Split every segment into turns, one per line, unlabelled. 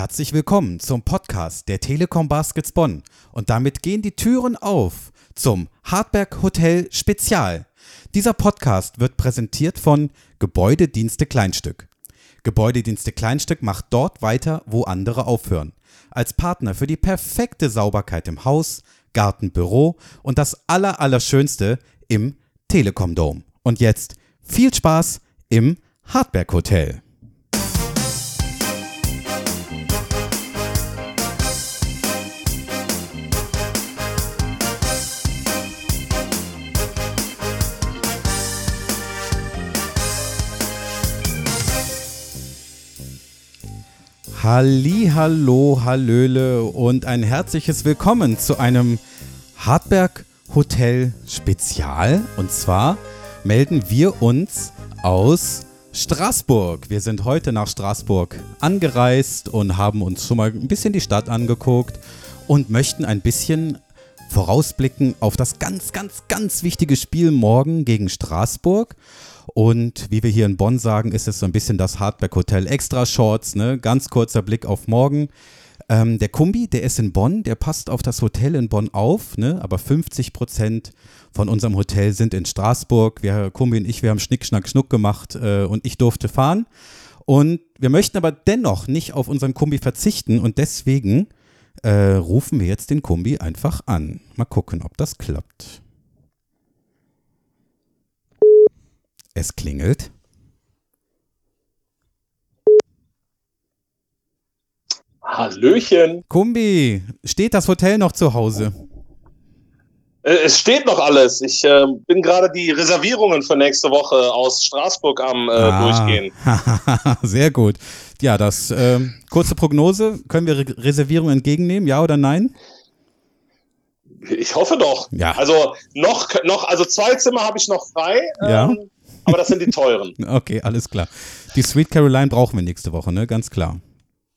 Herzlich willkommen zum Podcast der Telekom Baskets Bonn. Und damit gehen die Türen auf zum Hartberg Hotel Spezial. Dieser Podcast wird präsentiert von Gebäudedienste Kleinstück. Gebäudedienste Kleinstück macht dort weiter, wo andere aufhören. Als Partner für die perfekte Sauberkeit im Haus, Garten, Büro und das Allerallerschönste im Telekom Dome. Und jetzt viel Spaß im Hartberg Hotel. Halli, hallo, hallöle und ein herzliches Willkommen zu einem Hartberg Hotel Spezial. Und zwar melden wir uns aus Straßburg. Wir sind heute nach Straßburg angereist und haben uns schon mal ein bisschen die Stadt angeguckt und möchten ein bisschen vorausblicken auf das ganz, ganz, ganz wichtige Spiel morgen gegen Straßburg. Und wie wir hier in Bonn sagen, ist es so ein bisschen das Hardback Hotel Extra Shorts. Ne? Ganz kurzer Blick auf morgen. Ähm, der Kumbi, der ist in Bonn, der passt auf das Hotel in Bonn auf, ne? aber 50 Prozent von unserem Hotel sind in Straßburg. Wir, Kumbi und ich, wir haben Schnick, Schnack, Schnuck gemacht äh, und ich durfte fahren. Und wir möchten aber dennoch nicht auf unseren Kumbi verzichten und deswegen äh, rufen wir jetzt den Kumbi einfach an. Mal gucken, ob das klappt. Es klingelt.
Hallöchen.
Kumbi, steht das Hotel noch zu Hause?
Äh, Es steht noch alles. Ich äh, bin gerade die Reservierungen für nächste Woche aus Straßburg am äh,
Ah.
durchgehen.
Sehr gut. Ja, das ähm, kurze Prognose. Können wir Re Reservierungen entgegennehmen, ja oder nein?
Ich hoffe doch.
Ja.
Also noch, noch, also zwei Zimmer habe ich noch frei.
Ja.
Aber das sind die teuren.
Okay, alles klar. Die Sweet Caroline brauchen wir nächste Woche, ne? Ganz klar.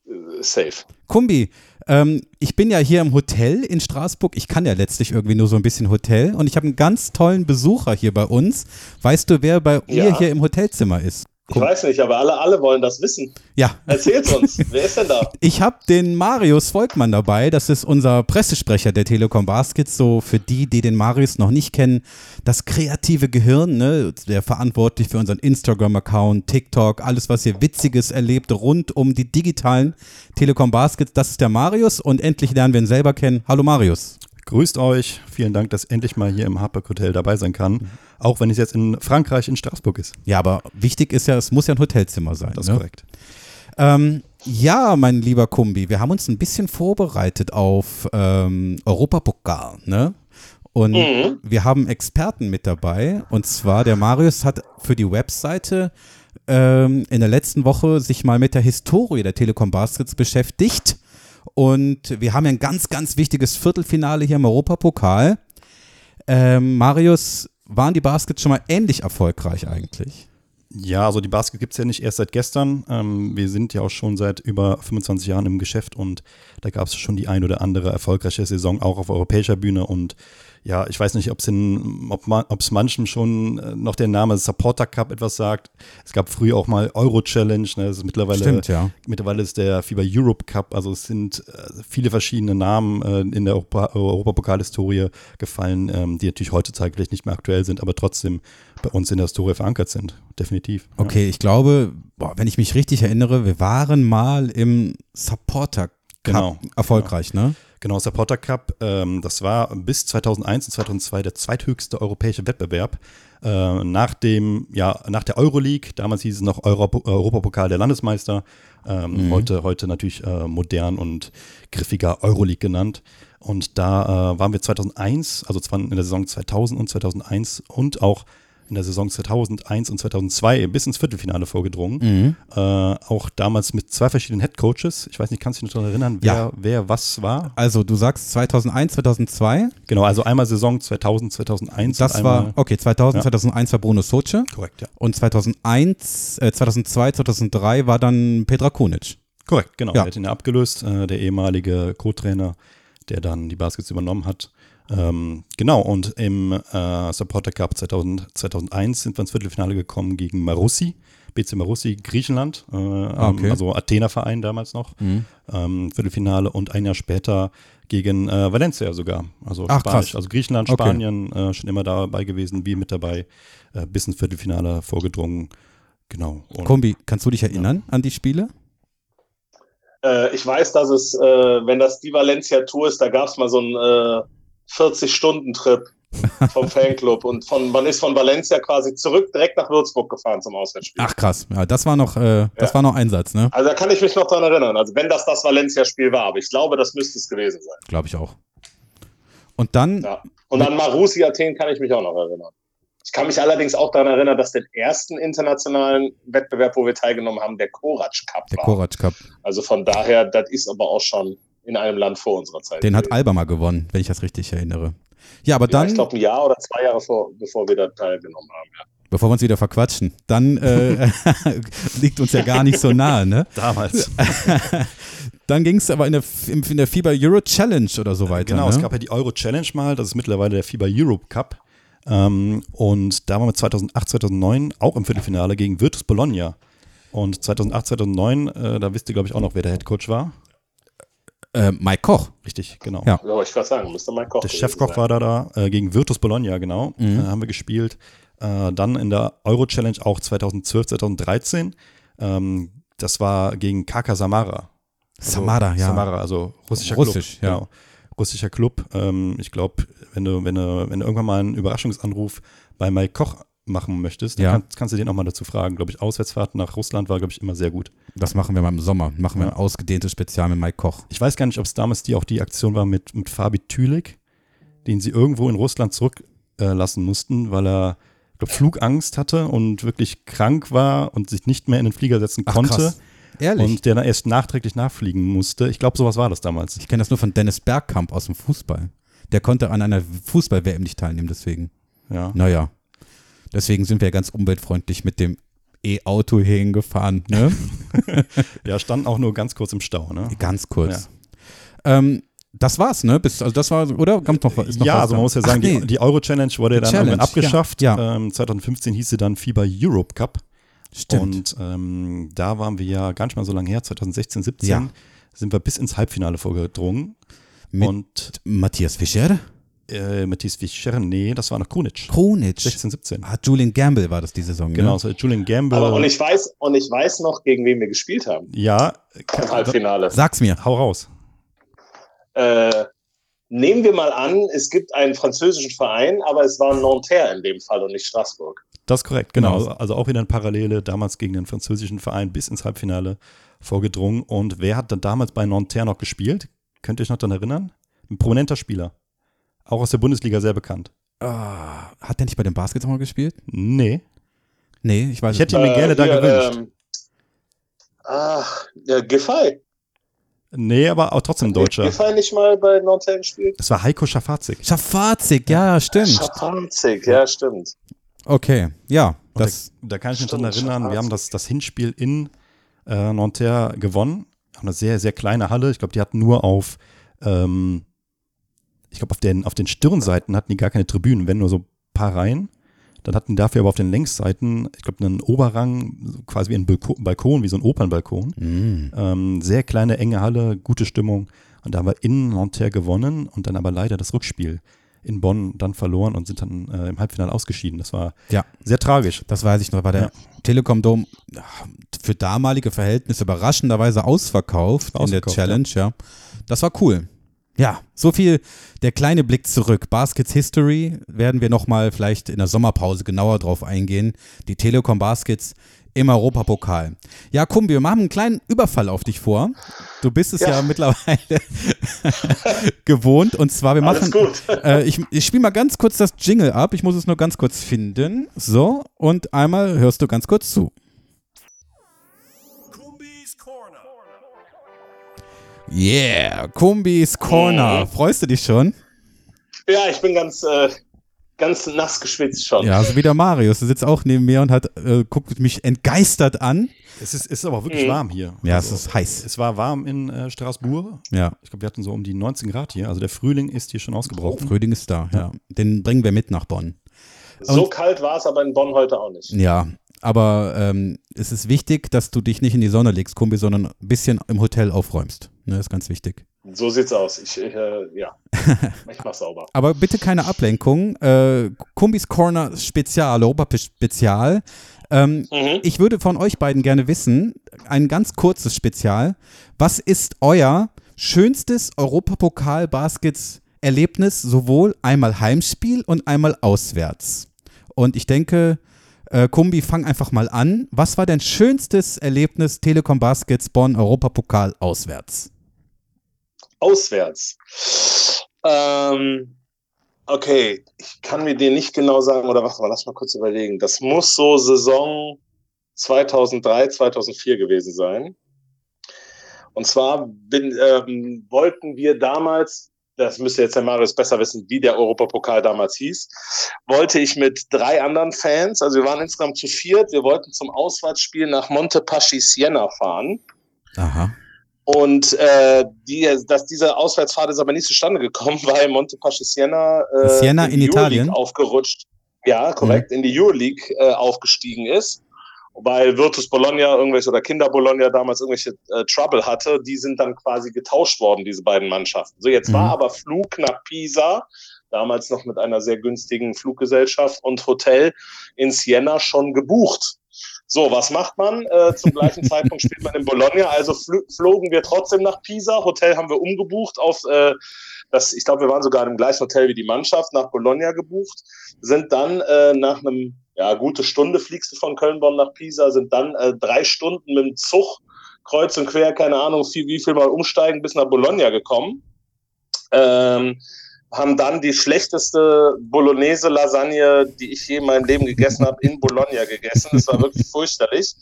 Äh, Safe.
Kumbi, ähm, ich bin ja hier im Hotel in Straßburg. Ich kann ja letztlich irgendwie nur so ein bisschen Hotel. Und ich habe einen ganz tollen Besucher hier bei uns. Weißt du, wer bei ihr
Ja.
hier im Hotelzimmer ist?
Ich weiß nicht, aber alle, alle wollen das wissen.
Ja,
Erzähl's uns. Wer ist denn da?
Ich habe den Marius Volkmann dabei. Das ist unser Pressesprecher der Telekom Baskets. So für die, die den Marius noch nicht kennen, das kreative Gehirn, ne, der verantwortlich für unseren Instagram-Account, TikTok, alles, was ihr Witziges erlebt rund um die digitalen Telekom Baskets. Das ist der Marius und endlich lernen wir ihn selber kennen. Hallo Marius.
Grüßt euch. Vielen Dank, dass ich endlich mal hier im Hartberg Hotel dabei sein kann. Auch wenn es jetzt in Frankreich, in Straßburg ist.
Ja, aber wichtig ist ja, es muss ja ein Hotelzimmer sein.
Das ist
ne?
korrekt.
Ähm, ja, mein lieber Kumbi, wir haben uns ein bisschen vorbereitet auf ähm, Europapokal, ne? Und
Mhm.
wir haben Experten mit dabei. Und zwar der Marius hat für die Webseite ähm, in der letzten Woche sich mal mit der Historie der Telekom Baskets beschäftigt. Und wir haben ja ein ganz, ganz wichtiges Viertelfinale hier im Europapokal. Ähm, Marius, waren die Baskets schon mal ähnlich erfolgreich eigentlich?
Ja, also die Basket gibt es ja nicht erst seit gestern. Ähm, wir sind ja auch schon seit über 25 Jahren im Geschäft und da gab es schon die ein oder andere erfolgreiche Saison auch auf europäischer Bühne. Und ja, ich weiß nicht, ob's in, ob es manchem schon äh, noch der Name Supporter Cup etwas sagt. Es gab früher auch mal Euro Challenge. Ne? Das ist mittlerweile
Stimmt, ja.
Mittlerweile ist der FIBA Europe Cup, also es sind äh, viele verschiedene Namen äh, in der Europa Europapokalhistorie gefallen, ähm, die natürlich heutzutage vielleicht nicht mehr aktuell sind, aber trotzdem bei uns in der Historie verankert sind. Definitiv. Ja.
Okay, ich glaube, boah, wenn ich mich richtig erinnere, wir waren mal im Supporter Cup
Genau,
erfolgreich, ne?
Genau, Supporter Cup, ähm, das war bis 2001 und 2002 der zweithöchste europäische Wettbewerb. Äh, nach dem, ja, nach der Euroleague, damals hieß es noch Europ Europapokal der Landesmeister, ähm, heute, heute natürlich äh, modern und griffiger Euroleague genannt. Und da äh, waren wir 2001, also zwar in der Saison 2000 und 2001 und auch in der Saison 2001 und 2002 bis ins Viertelfinale vorgedrungen. Äh, auch damals mit zwei verschiedenen Headcoaches. Ich weiß nicht, kannst du dich noch daran erinnern, wer,
Ja.
wer was war?
Also du sagst 2001, 2002,
Genau, also einmal Saison 2000, 2001.
das war, okay, 2000,
Ja.
2001 war Bruno Soce
Korrekt, ja.
und 2001, äh, 2002, 2003 war dann Petra Kunic.
Korrekt, genau.
Ja.
Er hat ihn ja abgelöst, äh, der ehemalige Co-Trainer, der dann die Baskets übernommen hat. Ähm, genau, und im äh, Supporter Cup 2000, 2001 sind wir ins Viertelfinale gekommen gegen Marussi. BC Marussi Griechenland, äh,
Ah, okay.
also Athener Verein damals noch,
Mhm.
ähm, Viertelfinale und ein Jahr später gegen äh, Valencia sogar. Also
Ach,
Spanisch.
krass.
Also Griechenland,
Okay.
Spanien äh, schon immer dabei gewesen, wir mit dabei, äh, bis ins Viertelfinale vorgedrungen. Genau. Und
Kombi, kannst du dich erinnern an die Spiele?
Äh, ich weiß, dass es, äh, wenn das die Valencia Tour ist, da gab es mal so äh, 40-Stunden-Trip vom Fanclub und von, man ist von Valencia quasi zurück direkt nach Würzburg gefahren zum Auswärtsspiel.
Ach krass, ja, das war noch, äh, das
Ja.
war noch Einsatz, ne?
Also da kann ich mich noch dran erinnern. Also wenn das das Valencia-Spiel war, aber ich glaube, das müsste es gewesen sein.
Glaube ich auch. Und dann,
Ja. Und an Marussi Athen kann ich mich auch noch erinnern. Ich kann mich allerdings auch daran erinnern, dass den ersten internationalen Wettbewerb, wo wir teilgenommen haben, der Korac Cup
der
war.
Korac Cup,
Also von daher, das ist aber auch schon in einem Land vor unserer Zeit.
den hat mal gewonnen, wenn ich das richtig erinnere. Ja, aber
ja,
dann,
ich glaube, ein Jahr oder zwei Jahre vor, bevor wir da teilgenommen haben. Ja.
bevor wir uns wieder verquatschen, dann äh, liegt uns ja gar nicht so nahe, ne?
damals.
Dann ging es aber in der, in der FIBA Euro Challenge oder so weiter.
Genau,
ne?
es gab ja die Euro Challenge mal, das ist mittlerweile der FIBA Europe Cup. Ähm, und da waren wir 2008, 2009 auch im Viertelfinale gegen Virtus Bologna. Und 2008, 2009, äh, da wisst ihr, glaube ich, auch noch, wer der Head Coach war.
Äh, Mike Koch.
Richtig, genau.
Ja.
Ja, ich gerade sagen, müsste mein Koch.
Der Chefkoch
sein.
war da, da äh, gegen Virtus Bologna, genau.
Mhm.
Äh, haben wir gespielt. Äh, dann in der Euro Challenge auch 2012, 2013. Ähm, das war gegen Kaka Samara. Also
Samara, ja.
Samara, also russischer
Russisch,
Club.
ja.
Genau. Russischer Club. Ähm, ich glaube, wenn du, wenn, du, wenn du irgendwann mal einen Überraschungsanruf bei Mike Koch machen möchtest, dann
Ja.
kannst, kannst du den auch mal dazu fragen. Glaube ich, Auswärtsfahrt nach Russland war, glaube ich, immer sehr gut.
Das machen wir mal im Sommer. Machen wir
Ja.
ein ausgedehntes Spezial mit Mike Koch.
Ich weiß gar nicht, ob es damals die auch die Aktion war mit, mit Fabi Tülik, den sie irgendwo in Russland zurücklassen äh, mussten, weil er ich glaub, Flugangst hatte und wirklich krank war und sich nicht mehr in den Flieger setzen
Ach,
konnte.
krass. Ehrlich?
Und der dann erst nachträglich nachfliegen musste. Ich glaube, sowas war das damals.
ich kenne das nur von Dennis Bergkamp aus dem Fußball. Der konnte an einer Fußball-WM nicht teilnehmen, deswegen.
Ja.
Naja. Deswegen sind wir ganz umweltfreundlich mit dem E-Auto hierhin gefahren, ne?
ja, stand auch nur ganz kurz im Stau. Ne?
Ganz kurz. Ähm, das war's, ne? Bis, also das war, oder? Kommt noch, was- ist noch
ja,
was
also man muss ja sagen,
Ach, nee.
die, die Euro-Challenge wurde
Die
dann
Challenge,
irgendwann abgeschafft.
ja, ja.
Ähm, 2015 hieß sie dann FIBA Europe Cup.
Stimmt.
Und ähm, da waren wir ja gar nicht mal so lange her, 2016, 17,
Ja.
sind wir bis ins Halbfinale vorgedrungen.
Mit
und
Matthias Fischer?
Äh, Matthias Fischer, nee, das war noch Krunic.
Kronic.
16, 17.
Ah, Julian Gamble war das die Saison,
Genau,
ne?
so Julian Gamble.
Aber und ich weiß, und ich weiß noch, gegen wen wir gespielt haben
ja,
im Halbfinale.
Sag's mir.
hau raus.
Äh, nehmen wir mal an, es gibt einen französischen Verein, aber es war Nanterre in dem Fall und nicht Straßburg.
Das ist korrekt, genau.
Genau.
Also auch wieder eine Parallele, damals gegen den französischen Verein bis ins Halbfinale vorgedrungen. Und wer hat dann damals bei Nanterre noch gespielt? Könnt ihr euch noch daran erinnern? Ein prominenter Spieler. Auch aus der Bundesliga sehr bekannt.
Ah, hat der nicht bei den Baskets mal gespielt?
Nee.
Nee, ich weiß
Ich hätte
es
ihn mir gerne da
hier,
gewünscht.
Ähm, ach, ja, Giffey.
Nee, aber auch trotzdem ein Deutscher.
Giffey nicht mal bei Nanterre gespielt?
Das war Heiko Schafazik.
nicht. Schafazig, ja, stimmt.
Schafanzig, ja, stimmt.
Okay, ja. Das,
da, da kann ich mich
Stimmt,
dran erinnern, wir haben
Schafazik.
das, das Hinspiel in äh, Nanterre gewonnen. Haben eine sehr, sehr kleine Halle. Ich glaube, die hatten nur auf, ähm, ich glaube, auf den, auf den Stirnseiten hatten die gar keine Tribünen, wenn nur so ein paar Reihen. Dann hatten dafür aber auf den Längsseiten, ich glaube, einen Oberrang, quasi wie ein Balko- Balkon, wie so ein Opernbalkon.
mh.
Ähm, sehr kleine, enge Halle, gute Stimmung. Und da haben wir in Nanterre gewonnen und dann aber leider das Rückspiel in Bonn dann verloren und sind dann äh, im Halbfinale ausgeschieden. Das war
Ja.
sehr tragisch.
Das weiß ich noch, war der
Ja.
Telekom Dome ja, für damalige Verhältnisse überraschenderweise ausverkauft, in der
Ausverkauft,
Challenge, ja. Das war cool. Ja, so viel der kleine Blick zurück. Baskets History werden wir nochmal vielleicht in der Sommerpause genauer drauf eingehen. Die Telekom Baskets im Europapokal. Ja, Kumbi, wir machen einen kleinen Überfall auf dich vor. Du bist es ja,
Ja.
mittlerweile gewohnt. Und zwar, wir machen.
Alles gut.
Äh, ich ich spiele mal ganz kurz das Jingle ab. Ich muss es nur ganz kurz finden. So, und einmal hörst du ganz kurz zu. Yeah, Kumbis Corner.
Mhm.
Freust du dich schon?
Ja, ich bin ganz, äh, ganz nass geschwitzt schon.
Ja, so wie der Marius. Der sitzt auch neben mir und hat, äh, guckt mich entgeistert an.
Es ist, es ist aber wirklich
Mhm.
warm hier.
Ja,
Also,
es ist heiß.
Es war warm in äh, Straßburg.
Ja,
Ich glaube, wir hatten so um die 19 Grad hier. Also der Frühling ist hier schon ausgebrochen.
Frühling ist da. Ja, den bringen wir mit nach Bonn.
so kalt war es aber in Bonn heute auch nicht.
Ja, aber ähm, es ist wichtig, dass du dich nicht in die Sonne legst, Kumbi, sondern ein bisschen im Hotel aufräumst. Ne, ist ganz wichtig.
So sieht's aus. Ich, äh, ja, ich mach sauber.
Aber bitte keine Ablenkung. Äh, Kumbis Corner Spezial, Europa-Spezial. Ähm,
Mhm.
Ich würde von euch beiden gerne wissen, ein ganz kurzes Spezial. Was ist euer schönstes Europapokal-Baskets-Erlebnis, sowohl einmal Heimspiel und einmal auswärts? Und ich denke, äh, Kumbi, fang einfach mal an. Was war dein schönstes Erlebnis Telekom Baskets Bonn Europapokal auswärts?
Auswärts. Ähm, okay, ich kann mir den nicht genau sagen, oder warte mal, lass mal kurz überlegen. Das muss so Saison 2003, 2004 gewesen sein. Und zwar bin, ähm, wollten wir damals, das müsste jetzt der Marius besser wissen, wie der Europapokal damals hieß, wollte ich mit drei anderen Fans, also wir waren insgesamt zu viert, wir wollten zum Auswärtsspiel nach Montepaschi Siena fahren.
Aha.
Und äh, die, dass diese Auswärtsfahrt ist aber nicht zustande gekommen, weil Montepaschi Siena, äh,
Siena in
die
Italien?
Aufgerutscht. Ja, korrekt, in die Euroleague äh, aufgestiegen ist. Weil Virtus Bologna irgendwelche oder Kinder Bologna damals irgendwelche äh, Trouble hatte, die sind dann quasi getauscht worden, diese beiden Mannschaften. So, jetzt
Mhm.
war aber Flug nach Pisa, damals noch mit einer sehr günstigen Fluggesellschaft und Hotel in Siena schon gebucht. So, was macht man? Äh, zum gleichen Zeitpunkt spielt man in Bologna. Also fl flogen wir trotzdem nach Pisa. Hotel haben wir umgebucht auf äh, das, ich glaube, wir waren sogar im gleichen Hotel wie die Mannschaft, nach Bologna gebucht, sind dann äh, nach einem, ja, gute Stunde fliegst du von Köln-Bonn nach Pisa, sind dann äh, drei Stunden mit dem Zug kreuz und quer, keine Ahnung, wie, wie viel mal umsteigen, bis nach Bologna gekommen. Ähm, haben dann die schlechteste Bolognese-Lasagne, die ich je in meinem Leben gegessen habe, in Bologna gegessen. Das war wirklich fürchterlich.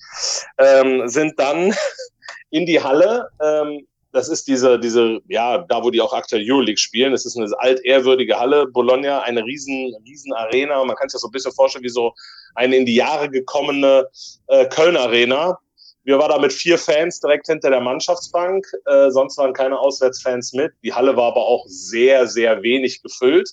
Ähm, sind dann in die Halle. Ähm, das ist diese, diese, ja, da wo die auch aktuell Euroleague spielen. Das ist eine altehrwürdige Halle. Bologna, eine riesen, riesen Arena. Man kann sich das so ein bisschen vorstellen wie so eine in die Jahre gekommene äh, Köln-Arena. Wir waren da mit vier Fans direkt hinter der Mannschaftsbank. Äh, sonst waren keine Auswärtsfans mit. Die Halle war aber auch sehr, sehr wenig gefüllt.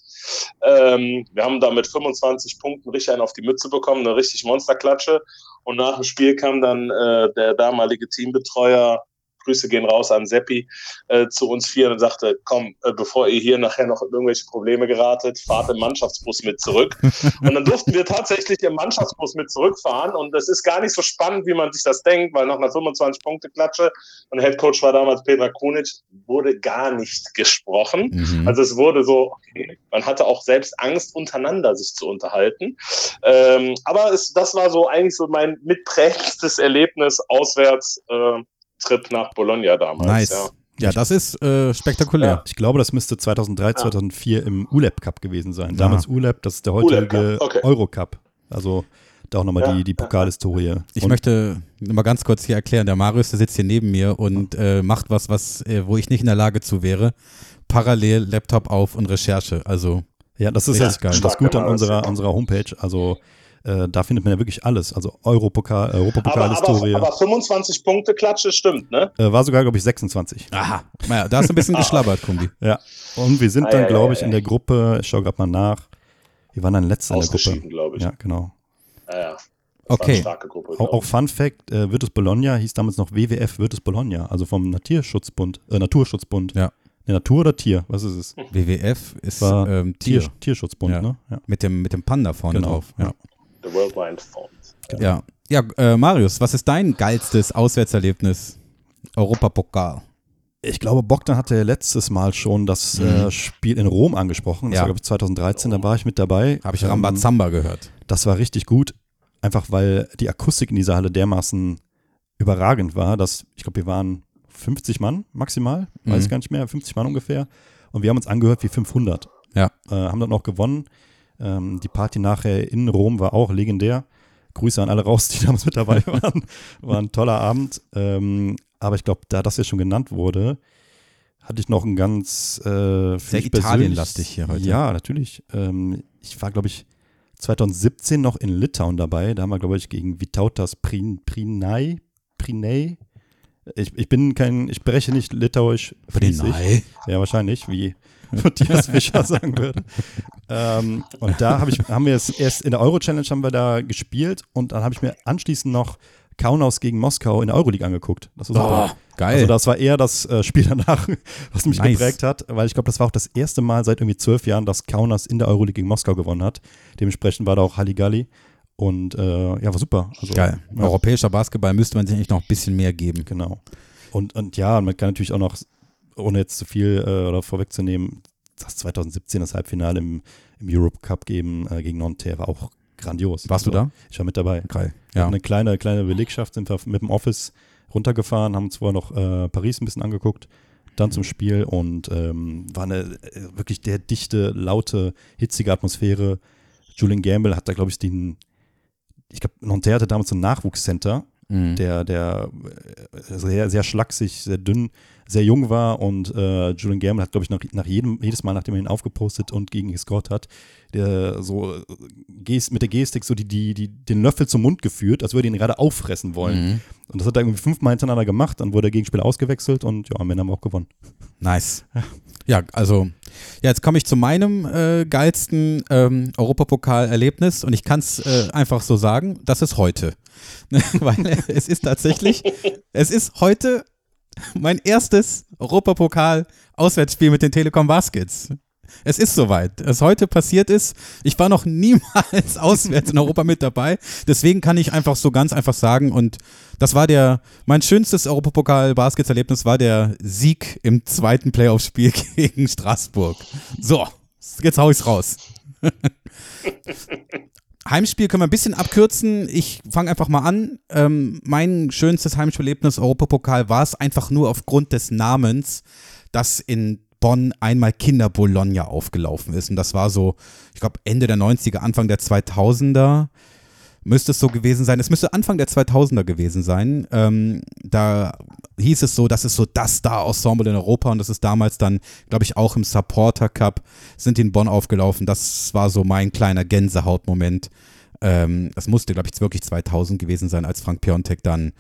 Ähm, wir haben da mit 25 Punkten richtig einen auf die Mütze bekommen, eine richtig Monsterklatsche. Und nach dem Spiel kam dann äh, der damalige Teambetreuer, Grüße gehen raus an Seppi, äh, zu uns vier und sagte, komm, äh, bevor ihr hier nachher noch in irgendwelche Probleme geratet, fahrt im Mannschaftsbus mit zurück. Und dann durften wir tatsächlich im Mannschaftsbus mit zurückfahren. Und das ist gar nicht so spannend, wie man sich das denkt, weil nach einer 25-Punkte-Klatsche und Headcoach war damals Petra Kunic, wurde gar nicht gesprochen.
Mhm.
Also es wurde so, okay, man hatte auch selbst Angst, untereinander sich zu unterhalten. Ähm, aber es, das war so eigentlich so mein mitprägendstes Erlebnis auswärts. Äh, Trip nach Bologna damals.
nice.
Ja.
Ja. das ist äh, spektakulär.
Ja.
Ich glaube, das müsste 2003, 2004 im ULEP Cup gewesen sein. Damals ULEP, das ist der heutige
okay.
Eurocup. Also da auch nochmal
Ja,
die, die Pokalhistorie.
Ich
Und-
möchte mal ganz kurz hier erklären, der Marius, der sitzt hier neben mir und äh, macht was, was, äh, wo ich nicht in der Lage zu wäre. Parallel Laptop auf und Recherche. Also
Ja, das ist
Ja,
ja,
geil.
das Gute an unserer,
ja.
unserer Homepage. Also äh, da findet man ja wirklich alles. Also Europokal,
Aber,
Europapokalhistorie.
aber, aber 25 Punkte Klatsche stimmt, ne?
äh, war sogar, glaube ich, 26.
Aha. Naja, da ist ein bisschen geschlabbert, Kumbi.
Ja. Und wir sind
Ah,
dann,
ja,
glaube
ja,
ich,
ja.
in der Gruppe, ich schaue gerade mal nach. Wir waren dann letzter in der Gruppe.
Glaube ich.
Ja, genau.
Ja, ja.
Okay.
Gruppe.
Auch, auch Fun Fact, äh, Virtus Bologna hieß damals noch WWF Virtus Bologna, also vom Naturschutzbund, äh, Naturschutzbund.
Ja.
Ne, Natur oder Tier? Was ist es?
WWF ist
War
ähm, Tier.
Tier, Tierschutzbund,
Ja.
ne? Ja.
Mit dem, mit dem Panda vorne
Genau,
drauf. Ja.
The World Wide Fund.
Ja, ja äh, Marius, was ist dein geilstes Auswärtserlebnis? Europapokal.
Ich glaube, Bogdan hatte ja letztes Mal schon das äh, Spiel in Rom angesprochen. Das
Ja.
war, glaube ich, 2013, da war ich mit dabei.
Habe ich
Ähm,
Rambazamba gehört.
Das war richtig gut, einfach weil die Akustik in dieser Halle dermaßen überragend war, dass, ich glaube, wir waren 50 Mann maximal, weiß
Mhm.
gar nicht mehr, 50 Mann ungefähr. Und wir haben uns angehört wie 500.
Ja.
Äh, haben dann auch gewonnen. Ähm, die Party nachher in Rom war auch legendär. Grüße an alle raus, die damals mit dabei waren. War ein toller Abend. Ähm, aber ich glaube, da das ja schon genannt wurde, hatte ich noch ein ganz äh,
Sehr Italienlastig hier heute.
Ja, natürlich. Ähm, ich war, glaube ich, 2017 noch in Litauen dabei. Da haben wir, glaube ich, gegen Vitautas Prin, Prinai, Prinei Ich, ich bin kein, ich spreche nicht Litauisch. fließig.
Nein.
Ja, wahrscheinlich, wie Matthias Fischer sagen würde. Ähm, und da hab ich, haben wir es erst in der Euro-Challenge haben wir da gespielt und dann habe ich mir anschließend noch Kaunas gegen Moskau in der Euroleague angeguckt. Das war.
Oh, geil.
Also das war eher das äh, Spiel danach, was mich
Nice.
geprägt hat, weil ich glaube, das war auch das erste Mal seit irgendwie zwölf Jahren, dass Kaunas in der Euroleague gegen Moskau gewonnen hat. Dementsprechend war da auch Halligalli und äh, ja, war super. Also,
geil.
Ja,
Europäischer Basketball müsste man sich eigentlich noch ein bisschen mehr geben.
genau. Und, und ja, man kann natürlich auch noch, ohne jetzt zu viel äh, oder vorwegzunehmen, das 2017 das Halbfinale im, im Europe Cup geben äh, gegen Nanterre war auch grandios.
Warst du
Also,
da?
Ich war mit dabei.
Geil.
Ja.
Ja.
Eine kleine, kleine Belegschaft sind wir mit dem Office runtergefahren, haben uns vorher noch äh, Paris ein bisschen angeguckt, dann zum Spiel und ähm, war eine äh, wirklich der dichte, laute, hitzige Atmosphäre. Julian Gamble hat da, glaube ich, den, ich glaube, Nanterre hatte damals so ein Nachwuchscenter,
Mhm.
der, der äh, sehr, sehr schlaksig, sehr dünn, sehr jung war und äh, Julian Gamble hat, glaube ich, nach, nach jedem, jedes Mal, nachdem er ihn aufgepostet und gegen ihn gescored hat, der so äh, Gest, mit der Gestik so die, die, die, den Löffel zum Mund geführt, als würde er ihn gerade auffressen wollen.
Mhm.
Und das hat er irgendwie fünfmal hintereinander gemacht, dann wurde der Gegenspieler ausgewechselt und ja, am Ende haben wir auch gewonnen.
Nice. Ja, also, ja, jetzt komme ich zu meinem äh, geilsten ähm, Europapokal-Erlebnis und ich kann es äh, einfach so sagen, das ist heute. Weil es ist tatsächlich, es ist heute mein erstes Europapokal-Auswärtsspiel mit den Telekom Baskets. Es ist soweit. Es heute passiert ist. Ich war noch niemals auswärts in Europa mit dabei. Deswegen kann ich einfach so ganz einfach sagen. Und das war der, mein schönstes Europapokal-Baskets-Erlebnis war der Sieg im zweiten Playoff-Spiel gegen Straßburg. So, jetzt hau ich's raus. Heimspiel können wir ein bisschen abkürzen. Ich fange einfach mal an. Ähm, mein schönstes Heimspielerlebnis Europapokal war es einfach nur aufgrund des Namens, dass in Bonn einmal Kinder Bologna aufgelaufen ist. Und das war so, ich glaube, Ende der 90er, Anfang der 2000er müsste es so gewesen sein. Es müsste Anfang der 2000er gewesen sein. Ähm, da hieß es so, das ist so das Star-Ensemble in Europa und das ist damals dann, glaube ich, auch im Supporter Cup sind in Bonn aufgelaufen. Das war so mein kleiner Gänsehautmoment. Ähm, das musste, glaube ich, wirklich 2000 gewesen sein, als Frank Piontek dann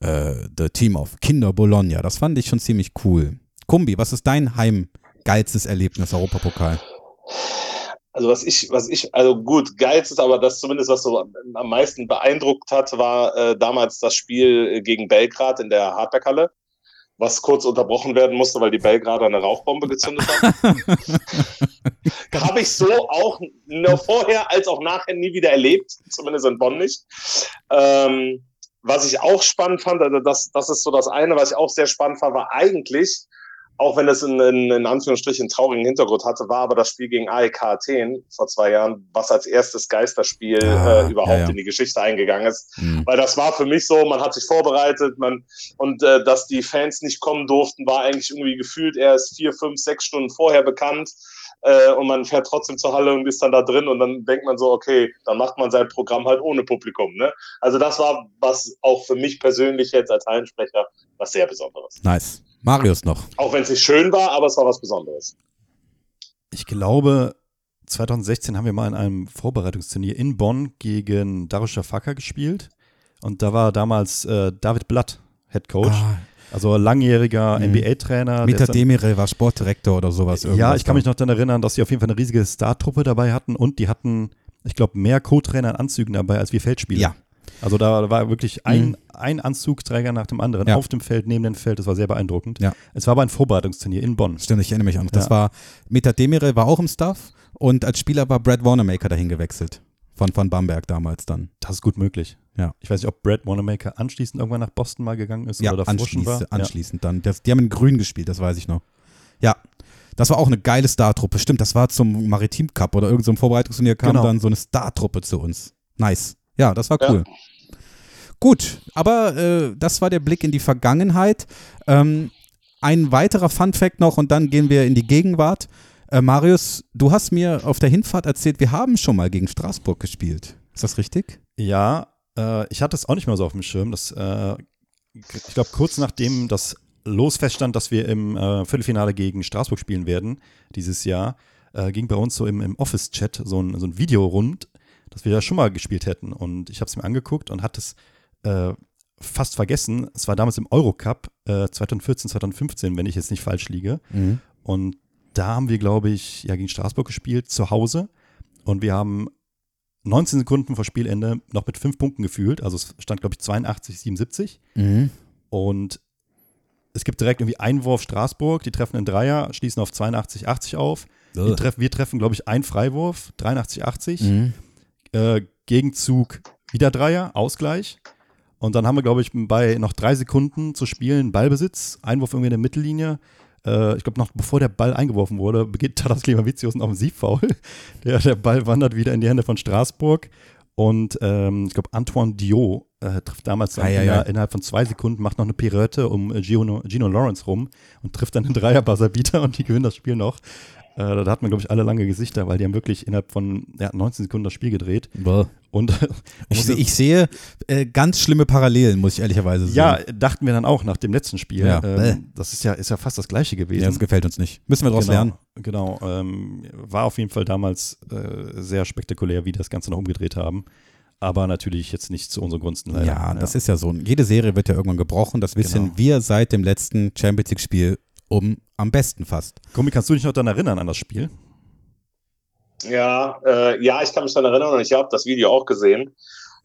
äh, The Team of Kinder Bologna. Das fand ich schon ziemlich cool. Kumbi, was ist dein heimgeilstes Erlebnis Europapokal?
Also was ich, was ich, also gut, geilst ist aber das zumindest, was so am meisten beeindruckt hat, war äh, damals das Spiel gegen Belgrad in der Hardbackhalle, was kurz unterbrochen werden musste, weil die Belgrader eine Rauchbombe gezündet haben. Habe ich so auch nur vorher als auch nachher nie wieder erlebt, zumindest in Bonn nicht. Ähm, was ich auch spannend fand, also das, das ist so das eine, was ich auch sehr spannend fand, war eigentlich, auch wenn es in, in, in Anführungsstrichen einen traurigen Hintergrund hatte, war aber das Spiel gegen AEK Athen vor zwei Jahren, was als erstes Geisterspiel
Ah,
äh, überhaupt
ja, ja.
in die Geschichte eingegangen ist.
Hm.
Weil das war für mich so, man hat sich vorbereitet, man und äh, dass die Fans nicht kommen durften, war eigentlich irgendwie gefühlt erst vier, fünf, sechs Stunden vorher bekannt. Äh, und man fährt trotzdem zur Halle und ist dann da drin und dann denkt man so, okay, dann macht man sein Programm halt ohne Publikum. Ne? Also das war was auch für mich persönlich jetzt als Hallensprecher was sehr Besonderes.
Nice. Marius noch.
Auch wenn es nicht schön war, aber es war was Besonderes.
Ich glaube, 2016 haben wir mal in einem Vorbereitungsturnier in Bonn gegen Darusha Fakir gespielt. Und da war damals äh, David Blatt Head Coach.
Ah,
Also langjähriger
Mhm.
NBA-Trainer.
Mita Demirel war Sportdirektor oder sowas.
Ja, ich kann mich noch daran erinnern, dass sie auf jeden Fall eine riesige Star-Truppe dabei hatten und die hatten, ich glaube, mehr Co-Trainer in Anzügen dabei als wir Feldspieler.
Ja.
Also da war wirklich ein,
Mhm.
ein Anzugträger nach dem anderen
Ja.
auf dem Feld, neben dem Feld. Das war sehr beeindruckend.
Ja.
Es war aber ein Vorbereitungsturnier in Bonn.
Stimmt, ich erinnere mich an. Das
Ja.
war, Meta Demirel war auch im Staff und als Spieler war Brad Wanamaker dahin gewechselt. Von, von Bamberg damals dann.
Das ist gut möglich.
Ja.
Ich weiß nicht, ob Brad Wanamaker anschließend irgendwann nach Boston mal gegangen ist
Ja,
oder davor schon war.
anschließend, anschließend dann. Das, die haben in Grün gespielt, das weiß ich noch. Ja, das war auch eine geile Star-Truppe. Stimmt, das war zum Maritim Cup oder irgendeinem Vorbereitungsturnier kam
Genau.
dann so eine Star-Truppe zu uns. Nice. Ja, das war
Ja.
cool. Gut, aber äh, das war der Blick in die Vergangenheit. Ähm, ein weiterer Fun-Fact noch und dann gehen wir in die Gegenwart. Äh, Marius, du hast mir auf der Hinfahrt erzählt, wir haben schon mal gegen Straßburg gespielt. Ist das richtig?
Ja, äh, ich hatte es auch nicht mehr so auf dem Schirm. Das, äh, ich glaube, kurz nachdem das Los feststand, dass wir im äh, Viertelfinale gegen Straßburg spielen werden, dieses Jahr, äh, ging bei uns so im, im Office-Chat so ein, so ein Video rund, dass wir da schon mal gespielt hätten. Und ich habe es mir angeguckt und hatte es äh, fast vergessen. Es war damals im Eurocup äh, 2014, 2015, wenn ich jetzt nicht falsch liege.
Mhm.
Und da haben wir, glaube ich, ja gegen Straßburg gespielt, zu Hause. Und wir haben 19 Sekunden vor Spielende noch mit fünf Punkten gefühlt. Also es stand, glaube ich, 82, 77.
Mhm.
Und es gibt direkt irgendwie Einwurf Straßburg, die treffen einen Dreier, schließen auf 82, 80 auf. Wir, treff, wir treffen, glaube ich, einen Freiwurf, 83, 80.
Mhm.
Äh, Gegenzug wieder Dreier, Ausgleich. Und dann haben wir, glaube ich, bei noch drei Sekunden zu spielen Ballbesitz, Einwurf irgendwie in der Mittellinie. Äh, ich glaube, noch bevor der Ball eingeworfen wurde, beginnt Tadas Klimavicius ein Offensivfoul. Der, der Ball wandert wieder in die Hände von Straßburg. Und ähm, ich glaube, Antoine Diot äh, trifft damals
ei,
inner-
ei.
innerhalb von zwei Sekunden, macht noch eine Pirouette um Gino, Gino Lawrence rum und trifft dann den Dreierbuzzer und die gewinnen das Spiel noch. Äh, da hat man, glaube ich, alle lange Gesichter, weil die haben wirklich innerhalb von ja, 19 Sekunden das Spiel gedreht. Und
Ich, seh- ich sehe äh, ganz schlimme Parallelen, muss ich ehrlicherweise sagen.
ja, dachten wir dann auch nach dem letzten Spiel.
Ja.
Ähm, das ist ja, ist ja fast das gleiche gewesen.
Ja, das gefällt uns nicht. Müssen wir daraus
genau,
lernen.
Genau. Ähm, war auf jeden Fall damals äh, sehr spektakulär, wie die das Ganze noch umgedreht haben. Aber natürlich jetzt nicht zu unseren Gunsten leider.
Ja, das ist ja so. Jede Serie wird ja irgendwann gebrochen. Das wissen
Genau.
wir seit dem letzten Champions League-Spiel um am besten fast.
Gummi, kannst du dich noch daran erinnern an das Spiel?
Ja, äh, ja, ich kann mich daran erinnern und ich habe das Video auch gesehen.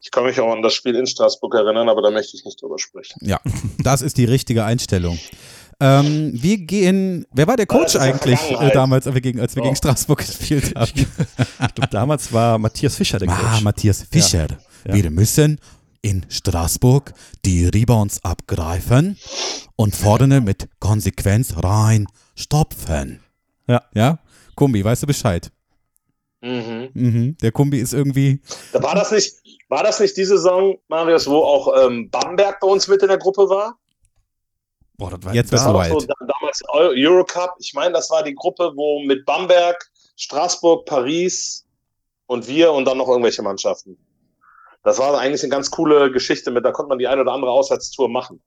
Ich kann mich auch an das Spiel in Straßburg erinnern, aber da möchte ich nicht drüber sprechen.
Ja, das ist die richtige Einstellung. Ähm, wir gehen. Wer war der Coach eigentlich äh, damals, als wir gegen, als wir
Oh.
gegen Straßburg gespielt haben?
Ich glaube, damals war Matthias Fischer der
Ah,
Coach.
Matthias Fischer.
Ja.
Wir müssen in Straßburg die Rebounds abgreifen und vorne mit Konsequenz rein stopfen.
Ja.
Ja? Kumbi, weißt du Bescheid?
Mhm.
Mhm. Der Kumbi ist irgendwie.
Da war das nicht, war das nicht die Saison, Marius, wo auch ähm, Bamberg bei uns mit in der Gruppe war?
Boah, das war
Jetzt
Das
bist
war so da, damals Eu- Eurocup. Ich meine, das war die Gruppe, wo mit Bamberg, Straßburg, Paris und wir und dann noch irgendwelche Mannschaften. Das war eigentlich eine ganz coole Geschichte mit, da konnte man die eine oder andere Auswärtstour machen,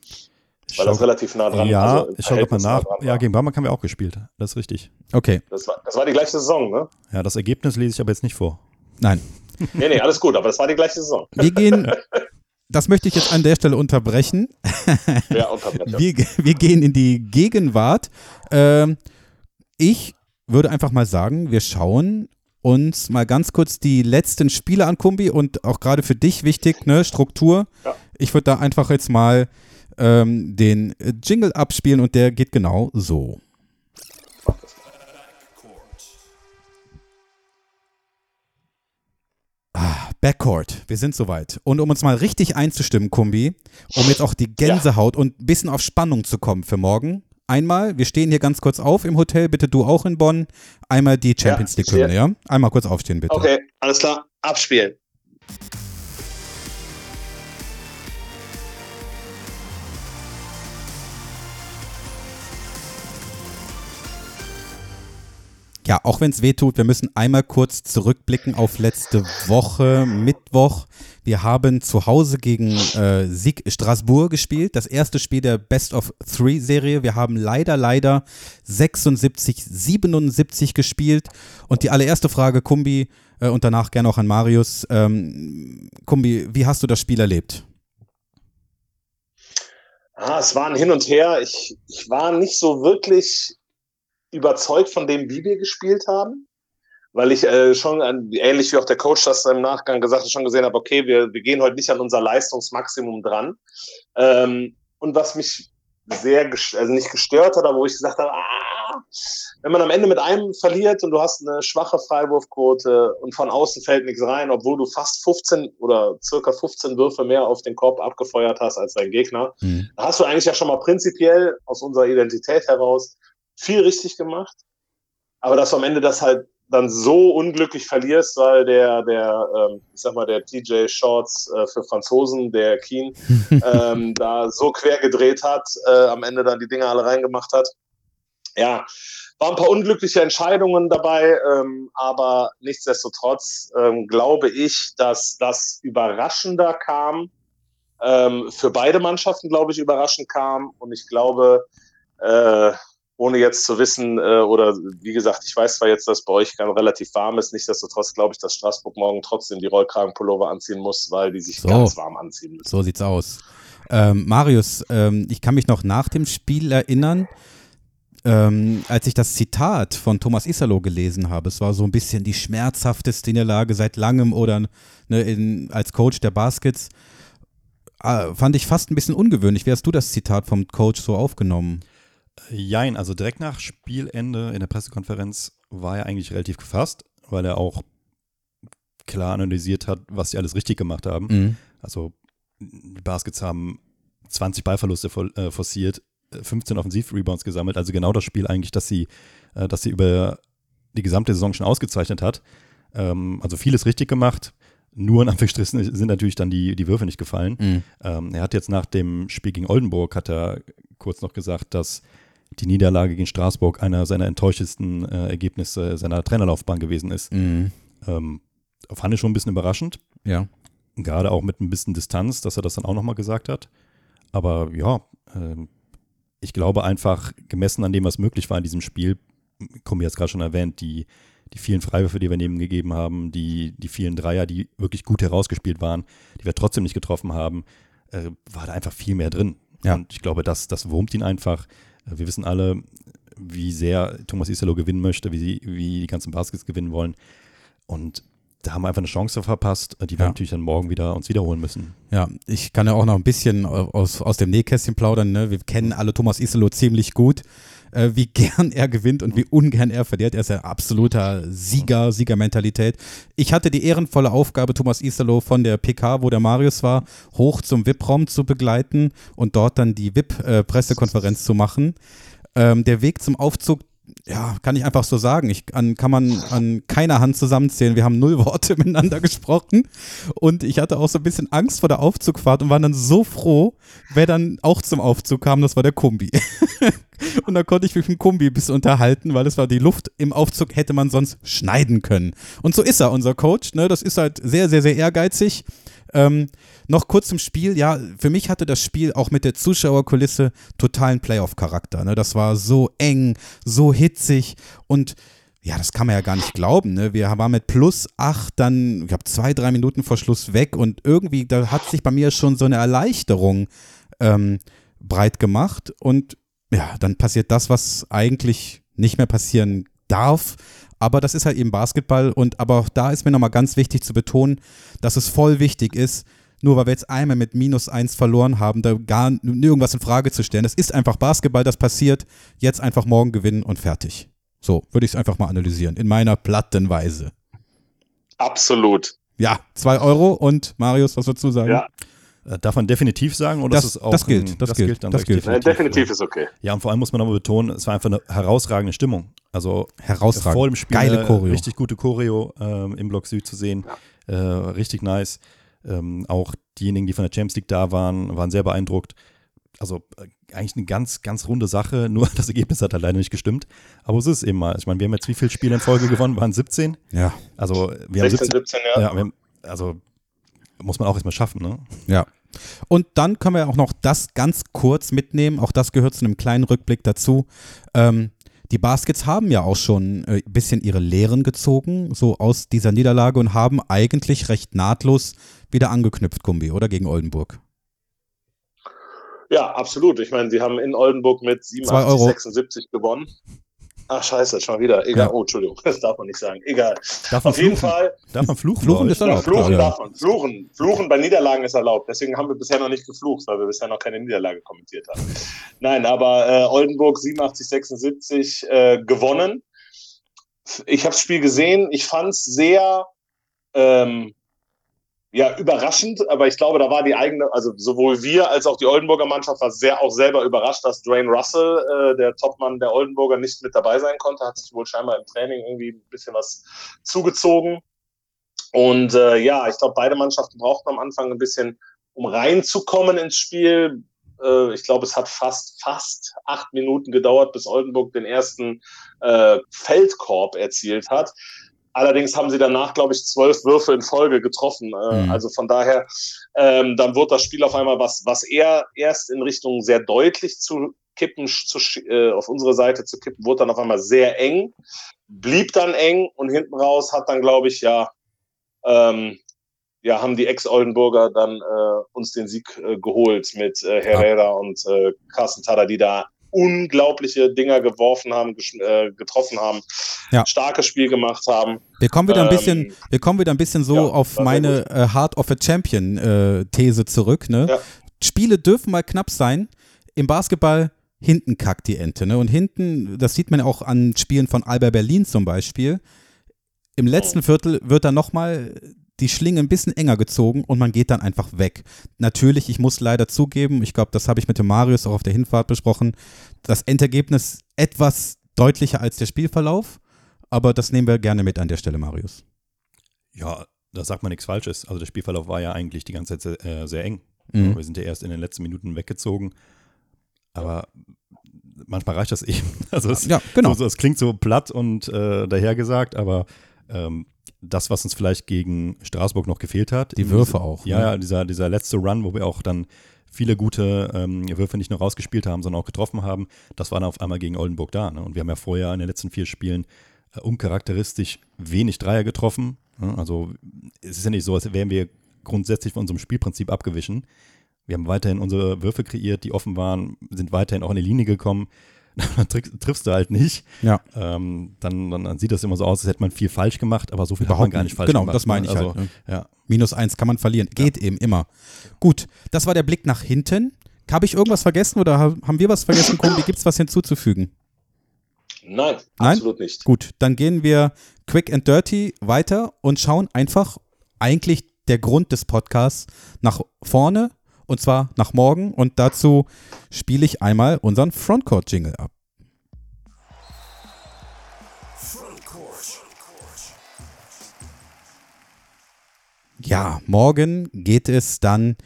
Ich
weil das
schau-
relativ nah dran
ja,
also
ich schau grad mal
nah
nach.
dran
Ja, gegen Bamberg haben wir auch gespielt. Das ist richtig.
Okay.
Das war, das war die gleiche Saison, ne?
Ja, das Ergebnis lese ich aber jetzt nicht vor.
Nein.
Nee, nee, alles gut, aber das war die gleiche Saison.
Wir gehen. Das möchte ich jetzt an der Stelle unterbrechen.
Ja, Unterbrecher.
Wir, wir gehen in die Gegenwart. Ähm, ich würde einfach mal sagen, wir schauen uns mal ganz kurz die letzten Spiele an, Kumbi, und auch gerade für dich wichtig, ne, Struktur.
Ja.
Ich würde da einfach jetzt mal ähm, den Jingle abspielen und der geht genau so. Ah, Backcourt, wir sind soweit. Und um uns mal richtig einzustimmen, Kumbi, um jetzt auch die Gänsehaut und ein bisschen auf Spannung zu kommen für morgen. Einmal, wir stehen hier ganz kurz auf im Hotel, bitte du auch in Bonn. Einmal die Champions
Ja,
League Hymne, ja? Einmal kurz aufstehen, bitte.
Okay, alles klar, abspielen.
Ja, auch wenn es weh tut, wir müssen einmal kurz zurückblicken auf letzte Woche, Mittwoch. Wir haben zu Hause gegen äh, Sieg Straßburg gespielt, das erste Spiel der Best of Three Serie. Wir haben leider, leider 76, 77 gespielt. Und die allererste Frage, Kumbi, äh, und danach gerne auch an Marius. Ähm, Kumbi, wie hast du das Spiel erlebt?
Ah, es war ein Hin und Her. Ich, ich war nicht so wirklich überzeugt von dem, wie wir gespielt haben, weil ich äh, schon, an, ähnlich wie auch der Coach das im Nachgang gesagt hat, schon gesehen habe, okay, wir, wir gehen heute nicht an unser Leistungsmaximum dran. Ähm, und was mich sehr, also nicht gestört hat, aber wo ich gesagt habe, ah, wenn man am Ende mit einem verliert und du hast eine schwache Freiwurfquote und von außen fällt nichts rein, obwohl du fast 15 oder circa 15 Würfe mehr auf den Korb abgefeuert hast als dein Gegner,
Hm.
da hast du eigentlich ja schon mal prinzipiell aus unserer Identität heraus viel richtig gemacht. Aber dass du am Ende das halt dann so unglücklich verlierst, weil der, der, ähm, ich sag mal, der TJ Shorts äh, für Franzosen, der Keen, ähm, da so quer gedreht hat, äh, am Ende dann die Dinger alle reingemacht hat. Ja, waren ein paar unglückliche Entscheidungen dabei, ähm, aber nichtsdestotrotz ähm, glaube ich, dass das überraschender kam, ähm, für beide Mannschaften, glaube ich, überraschend kam. Und ich glaube, äh, ohne jetzt zu wissen, äh, oder wie gesagt, ich weiß zwar jetzt, dass bei euch relativ warm ist, nichtsdestotrotz glaube ich, dass Straßburg morgen trotzdem die Rollkragenpullover anziehen muss, weil die sich so, ganz warm anziehen müssen.
So sieht's aus. Ähm, Marius, ähm, ich kann mich noch nach dem Spiel erinnern, ähm, als ich das Zitat von Thomas Isalo gelesen habe. Es war so ein bisschen die schmerzhafteste Niederlage seit langem oder ne, in, als Coach der Baskets. Äh, fand ich fast ein bisschen ungewöhnlich. Wie hast du das Zitat vom Coach so aufgenommen?
Jein, also direkt nach Spielende in der Pressekonferenz war er eigentlich relativ gefasst, weil er auch klar analysiert hat, was sie alles richtig gemacht haben. Mhm. Also die Baskets haben 20 Ballverluste äh, forciert, 15 Offensiv-Rebounds gesammelt, also genau das Spiel eigentlich, das sie, äh, das sie über die gesamte Saison schon ausgezeichnet hat. Ähm, also vieles richtig gemacht. Nur in Anführungsstrichen sind natürlich dann die, die Würfe nicht gefallen. Mhm. Ähm, er hat jetzt nach dem Spiel gegen Oldenburg, hat er kurz noch gesagt, dass die Niederlage gegen Straßburg einer seiner enttäuschendsten äh, Ergebnisse seiner Trainerlaufbahn gewesen ist. Mhm. Ähm, fand ich schon ein bisschen überraschend.
Ja.
Gerade auch mit ein bisschen Distanz, dass er das dann auch nochmal gesagt hat. Aber ja, äh, ich glaube einfach, gemessen an dem, was möglich war in diesem Spiel, Kombi hat es gerade schon erwähnt, die, die vielen Freiwürfe, die wir neben gegeben haben, die, die vielen Dreier, die wirklich gut herausgespielt waren, die wir trotzdem nicht getroffen haben, äh, war da einfach viel mehr drin. Ja. Und ich glaube, das, das wurmt ihn einfach. Wir wissen alle, wie sehr Thomas Isalo gewinnen möchte, wie, sie, wie die ganzen Baskets gewinnen wollen. Und da haben wir einfach eine Chance verpasst, die wir ja. natürlich dann morgen wieder uns wiederholen müssen.
Ja, ich kann ja auch noch ein bisschen aus, aus dem Nähkästchen plaudern. Ne? Wir kennen alle Thomas Iselo ziemlich gut, äh, wie gern er gewinnt und wie ungern er verliert. Er ist ja absoluter Sieger, Siegermentalität. Ich hatte die ehrenvolle Aufgabe, Thomas Iselo von der PK, wo der Marius war, hoch zum VIP-Raum zu begleiten und dort dann die VIP-Pressekonferenz äh, zu machen. Ähm, der Weg zum Aufzug ja, kann ich einfach so sagen. Ich an, kann man an keiner Hand zusammenzählen. Wir haben null Worte miteinander gesprochen. Und ich hatte auch so ein bisschen Angst vor der Aufzugfahrt und war dann so froh, wer dann auch zum Aufzug kam. Das war der Kumbi. und da konnte ich mich mit dem ein bisschen unterhalten, weil es war die Luft im Aufzug hätte man sonst schneiden können. Und so ist er, unser Coach. Ne? Das ist halt sehr, sehr, sehr ehrgeizig. Ähm, noch kurz zum Spiel. Ja, für mich hatte das Spiel auch mit der Zuschauerkulisse totalen Playoff-Charakter. Ne? Das war so eng, so hitzig und ja, das kann man ja gar nicht glauben. Ne? Wir waren mit plus acht dann, ich glaube, zwei, drei Minuten vor Schluss weg und irgendwie, da hat sich bei mir schon so eine Erleichterung ähm, breit gemacht und ja, dann passiert das, was eigentlich nicht mehr passieren darf. Aber das ist halt eben Basketball und aber auch da ist mir nochmal ganz wichtig zu betonen, dass es voll wichtig ist, nur weil wir jetzt einmal mit minus eins verloren haben, da gar irgendwas in Frage zu stellen. Das ist einfach Basketball, das passiert. Jetzt einfach morgen gewinnen und fertig. So würde ich es einfach mal analysieren, in meiner platten Weise.
Absolut.
Ja, zwei Euro und Marius, was würdest du sagen?
Ja. Äh, darf man definitiv sagen oder
das,
ist es auch
das gilt, das, das gilt, gilt,
dann das gilt. Definitiv, definitiv ist okay.
Ja, und vor allem muss man aber betonen, es war einfach eine herausragende Stimmung. Also
herausragend.
vor dem Spiel
geile Choreo.
richtig gute Choreo ähm, im Block Süd zu sehen, ja. äh, richtig nice. Ähm, auch diejenigen, die von der Champions League da waren, waren sehr beeindruckt. Also äh, eigentlich eine ganz, ganz runde Sache, nur das Ergebnis hat halt leider nicht gestimmt. Aber es ist eben mal. Ich meine, wir haben jetzt wie viele Spiele in Folge gewonnen? Waren 17?
Ja.
Also wir 16, haben 17, 17 ja. ja haben, also muss man auch erstmal schaffen, ne?
Ja. Und dann können wir auch noch das ganz kurz mitnehmen. Auch das gehört zu einem kleinen Rückblick dazu. Ähm, die Baskets haben ja auch schon ein äh, bisschen ihre Lehren gezogen, so aus dieser Niederlage und haben eigentlich recht nahtlos wieder angeknüpft, Kumbi, oder gegen Oldenburg.
Ja, absolut. Ich meine, sie haben in Oldenburg mit 87, 76 gewonnen. Ach, scheiße, schon wieder. Egal. Ja. Oh, Entschuldigung, das darf man nicht sagen. Egal.
Darf man Auf jeden Fall. Darf man fluchen?
Fluchen ist erlaubt.
Ja, fluchen darf man. Fluchen. Fluchen bei Niederlagen ist erlaubt. Deswegen haben wir bisher noch nicht geflucht, weil wir bisher noch keine Niederlage kommentiert haben. Nein, aber äh, Oldenburg 87, 76 äh, gewonnen. Ich habe das Spiel gesehen. Ich fand es sehr ähm, ja, überraschend, aber ich glaube, da war die eigene, also sowohl wir als auch die Oldenburger Mannschaft war sehr auch selber überrascht, dass Dwayne Russell, äh, der Topmann der Oldenburger, nicht mit dabei sein konnte. Hat sich wohl scheinbar im Training irgendwie ein bisschen was zugezogen. Und äh, ja, ich glaube, beide Mannschaften brauchten am Anfang ein bisschen, um reinzukommen ins Spiel. Äh, ich glaube, es hat fast, fast acht Minuten gedauert, bis Oldenburg den ersten äh, Feldkorb erzielt hat. Allerdings haben sie danach, glaube ich, zwölf Würfe in Folge getroffen. Äh, mhm. Also von daher, ähm, dann wird das Spiel auf einmal was, was eher erst in Richtung sehr deutlich zu kippen, zu, äh, auf unsere Seite zu kippen, wurde dann auf einmal sehr eng, blieb dann eng und hinten raus hat dann, glaube ich, ja, ähm, ja, haben die Ex-Oldenburger dann äh, uns den Sieg äh, geholt mit äh, Herrera ja. und äh, Carsten Tada, die da unglaubliche Dinger geworfen haben, äh, getroffen haben, ja. starkes Spiel gemacht haben.
Wir kommen wieder ein bisschen, ähm, wir kommen wieder ein bisschen so ja, auf meine äh, Heart of a Champion äh, These zurück. Ne? Ja. Spiele dürfen mal knapp sein. Im Basketball hinten kackt die Ente. Ne? Und hinten, das sieht man auch an Spielen von Alba Berlin zum Beispiel. Im letzten oh. Viertel wird dann nochmal die Schlinge ein bisschen enger gezogen und man geht dann einfach weg. Natürlich, ich muss leider zugeben, ich glaube, das habe ich mit dem Marius auch auf der Hinfahrt besprochen, das Endergebnis etwas deutlicher als der Spielverlauf, aber das nehmen wir gerne mit an der Stelle, Marius.
Ja, da sagt man nichts Falsches. Also der Spielverlauf war ja eigentlich die ganze Zeit sehr, äh, sehr eng. Mhm. Wir sind ja erst in den letzten Minuten weggezogen. Aber manchmal reicht das eben. Also es, ja, genau. So, es klingt so platt und äh, dahergesagt, aber ähm, das, was uns vielleicht gegen Straßburg noch gefehlt hat.
Die Würfe auch.
Ja, ne? ja, dieser, dieser letzte Run, wo wir auch dann viele gute ähm, Würfe nicht nur rausgespielt haben, sondern auch getroffen haben, das war dann auf einmal gegen Oldenburg da. Ne? Und wir haben ja vorher in den letzten vier Spielen äh, uncharakteristisch wenig Dreier getroffen. Ne? Also es ist ja nicht so, als wären wir grundsätzlich von unserem Spielprinzip abgewichen. Wir haben weiterhin unsere Würfe kreiert, die offen waren, sind weiterhin auch in die Linie gekommen. Dann triffst du halt nicht.
Ja.
Ähm, dann, dann, dann, sieht das immer so aus, als hätte man viel falsch gemacht, aber so viel Überhaupt hat man gar nicht falsch
genau,
gemacht.
Genau, das meine ich also, halt. Ne? Ja. Minus eins kann man verlieren. Geht ja. eben immer. Gut, das war der Blick nach hinten. Habe ich irgendwas vergessen oder haben wir was vergessen, Kumbi? Gibt es was hinzuzufügen?
Nein, Nein, absolut nicht.
Gut, dann gehen wir quick and dirty weiter und schauen einfach eigentlich der Grund des Podcasts nach vorne und zwar nach morgen. Und dazu spiele ich einmal unseren Frontcourt-Jingle ab. Ja, morgen geht es dann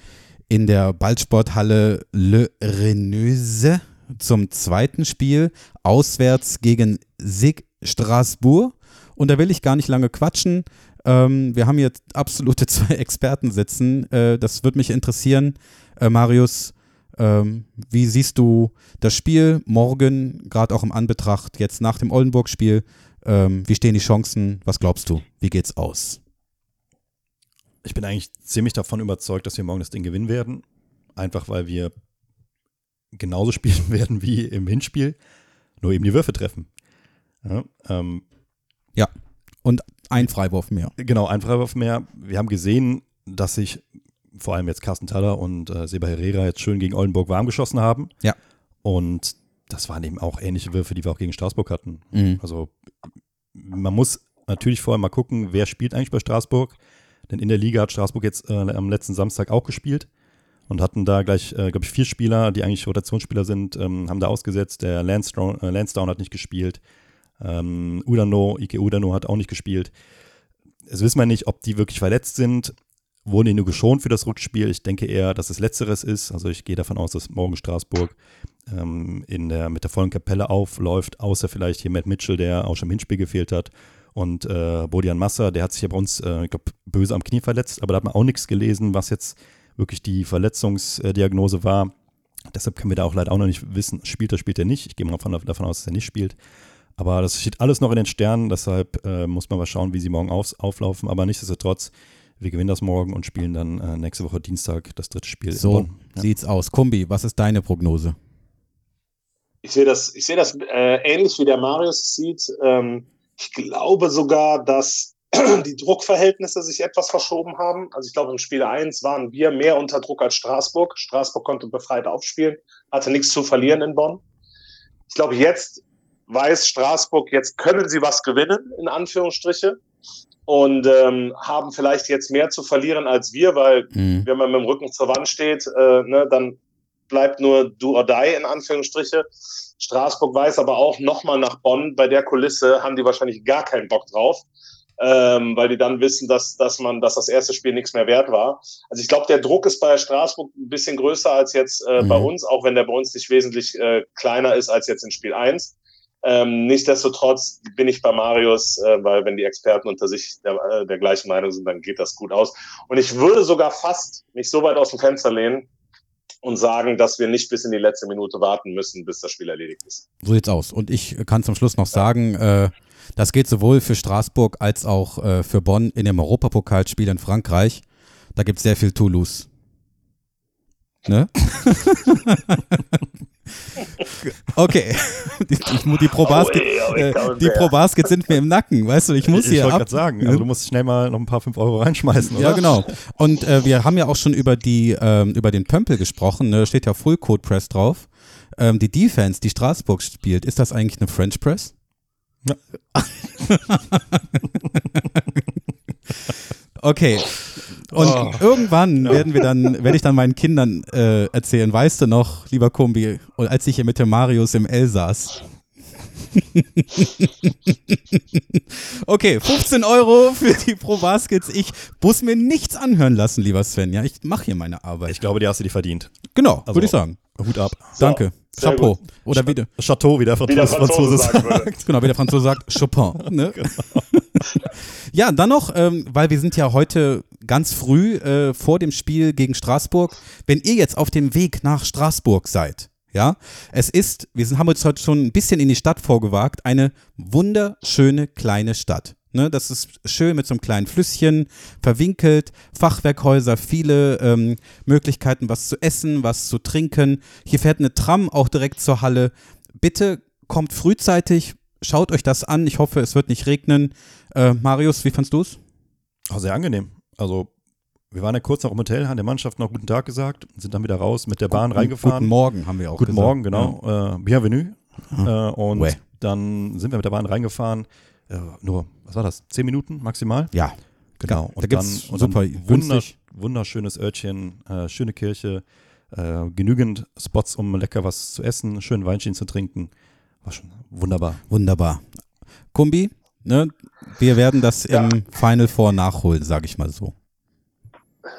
in der Ballsporthalle Le Reneuse zum zweiten Spiel auswärts gegen Sig Strasbourg. Und da will ich gar nicht lange quatschen. Ähm, wir haben hier absolute zwei Experten sitzen. Äh, das würde mich interessieren, äh, Marius. Ähm, wie siehst du das Spiel morgen, gerade auch im Anbetracht jetzt nach dem Oldenburg-Spiel? Ähm, wie stehen die Chancen? Was glaubst du? Wie geht's aus?
Ich bin eigentlich ziemlich davon überzeugt, dass wir morgen das Ding gewinnen werden. Einfach weil wir genauso spielen werden wie im Hinspiel, nur eben die Würfe treffen.
Ja, ähm, ja. Und ein Freiwurf mehr.
Genau, ein Freiwurf mehr. Wir haben gesehen, dass sich vor allem jetzt Carsten Taller und äh, Seba Herrera jetzt schön gegen Oldenburg warm geschossen haben.
Ja.
Und das waren eben auch ähnliche Würfe, die wir auch gegen Straßburg hatten. Mhm. Also man muss natürlich vorher mal gucken, wer spielt eigentlich bei Straßburg. Denn in der Liga hat Straßburg jetzt äh, am letzten Samstag auch gespielt und hatten da gleich, äh, glaube ich, vier Spieler, die eigentlich Rotationsspieler sind, ähm, haben da ausgesetzt. Der Lansdowne, äh, Lansdowne hat nicht gespielt. Ähm, Udano, Ike Udano hat auch nicht gespielt. Es wissen wir nicht, ob die wirklich verletzt sind. Wurden die nur geschont für das Rückspiel? Ich denke eher, dass es Letzteres ist. Also ich gehe davon aus, dass morgen Straßburg ähm, in der, mit der vollen Kapelle aufläuft, außer vielleicht hier Matt Mitchell, der auch schon im Hinspiel gefehlt hat. Und äh, Bodian Massa, der hat sich ja bei uns, äh, ich glaube, böse am Knie verletzt, aber da hat man auch nichts gelesen, was jetzt wirklich die Verletzungsdiagnose war. Deshalb können wir da auch leider auch noch nicht wissen, spielt er, spielt er nicht. Ich gehe mal davon, davon aus, dass er nicht spielt. Aber das steht alles noch in den Sternen, deshalb äh, muss man mal schauen, wie sie morgen auf, auflaufen. Aber nichtsdestotrotz, wir gewinnen das morgen und spielen dann äh, nächste Woche Dienstag das dritte Spiel.
So ja. sieht's aus. Kumbi, was ist deine Prognose?
Ich sehe das, ich sehe das äh, ähnlich wie der Marius sieht. Ähm, ich glaube sogar, dass die Druckverhältnisse sich etwas verschoben haben. Also ich glaube, im Spiel 1 waren wir mehr unter Druck als Straßburg. Straßburg konnte befreit aufspielen, hatte nichts zu verlieren in Bonn. Ich glaube, jetzt weiß Straßburg, jetzt können sie was gewinnen, in Anführungsstriche. Und ähm, haben vielleicht jetzt mehr zu verlieren als wir, weil mhm. wenn man mit dem Rücken zur Wand steht, äh, ne, dann bleibt nur do or die, in Anführungsstriche. Straßburg weiß aber auch nochmal nach Bonn, bei der Kulisse haben die wahrscheinlich gar keinen Bock drauf. Ähm, weil die dann wissen, dass, dass man, dass das erste Spiel nichts mehr wert war. Also ich glaube, der Druck ist bei Straßburg ein bisschen größer als jetzt äh, mhm. bei uns, auch wenn der bei uns nicht wesentlich äh, kleiner ist als jetzt in Spiel 1. Ähm, nichtsdestotrotz bin ich bei Marius, äh, weil wenn die Experten unter sich der, äh, der gleichen Meinung sind, dann geht das gut aus. Und ich würde sogar fast mich so weit aus dem Fenster lehnen, und sagen, dass wir nicht bis in die letzte Minute warten müssen, bis das Spiel erledigt ist.
So sieht's aus. Und ich kann zum Schluss noch sagen, äh, das geht sowohl für Straßburg als auch äh, für Bonn in dem Europapokalspiel in Frankreich. Da gibt es sehr viel Toulouse. Ne? okay. Die, die, die Pro Basket, äh, die Pro sind mir im Nacken, weißt du, ich muss
ich
hier
wollte
ab.
gerade sagen, also du musst schnell mal noch ein paar 5 Euro reinschmeißen, oder?
Ja, genau. Und äh, wir haben ja auch schon über die ähm, über den Pömpel gesprochen, ne? steht ja Full Code Press drauf. Ähm, die Defense, die Straßburg spielt, ist das eigentlich eine French Press?
Ja.
okay. Und
Oh.
irgendwann werden wir dann, werde ich dann meinen Kindern äh, erzählen, weißt du noch, lieber Kumbi, als ich hier mit dem Marius im L saß. okay, 15 Euro für die Pro Baskets. Ich muss mir nichts anhören lassen, lieber Sven. Ja, ich mache hier meine Arbeit.
Ich glaube, die hast du dir verdient.
genau,
Also,
würde ich sagen.
Hut ab.
Danke.
sehr
Chapeau. Oder wie, der-
Chateau, wie der
Wie der
Franzose,
Franzose
sagt.
würde.
genau, wie der Franzose sagt, Chopin. Ne? ja, dann noch, ähm, weil wir sind ja heute ganz früh äh, vor dem Spiel gegen Straßburg. Wenn ihr jetzt auf dem Weg nach Straßburg seid, ja, es ist, wir sind, haben uns heute schon ein bisschen in die Stadt vorgewagt, eine wunderschöne kleine Stadt. Ne, das ist schön mit so einem kleinen Flüsschen, verwinkelt, Fachwerkhäuser, viele ähm, Möglichkeiten, was zu essen, was zu trinken. Hier fährt eine Tram auch direkt zur Halle. Bitte kommt frühzeitig, schaut euch das an. Ich hoffe, es wird nicht regnen. Äh, Marius, wie fandst du es?
Auch sehr angenehm. Also, wir waren ja kurz noch im Hotel, haben der Mannschaft noch guten Tag gesagt, sind dann wieder raus mit der Bahn reingefahren.
Guten Morgen haben wir auch
Guten
gesagt.
Morgen, genau. Äh, bienvenue. Äh, und
Ouais.
dann sind wir mit der Bahn reingefahren. Äh, nur, was war das? Zehn Minuten maximal?
Ja,
Genau.
da gibt's
und
super
wunder,
günstig.
wunderschönes Örtchen, äh, schöne Kirche, äh, genügend Spots, um lecker was zu essen, schön Weinchen zu trinken. War schon wunderbar.
wunderbar. Kumbi, ne, wir werden das
Ja.
im Final Four nachholen, sage ich mal so.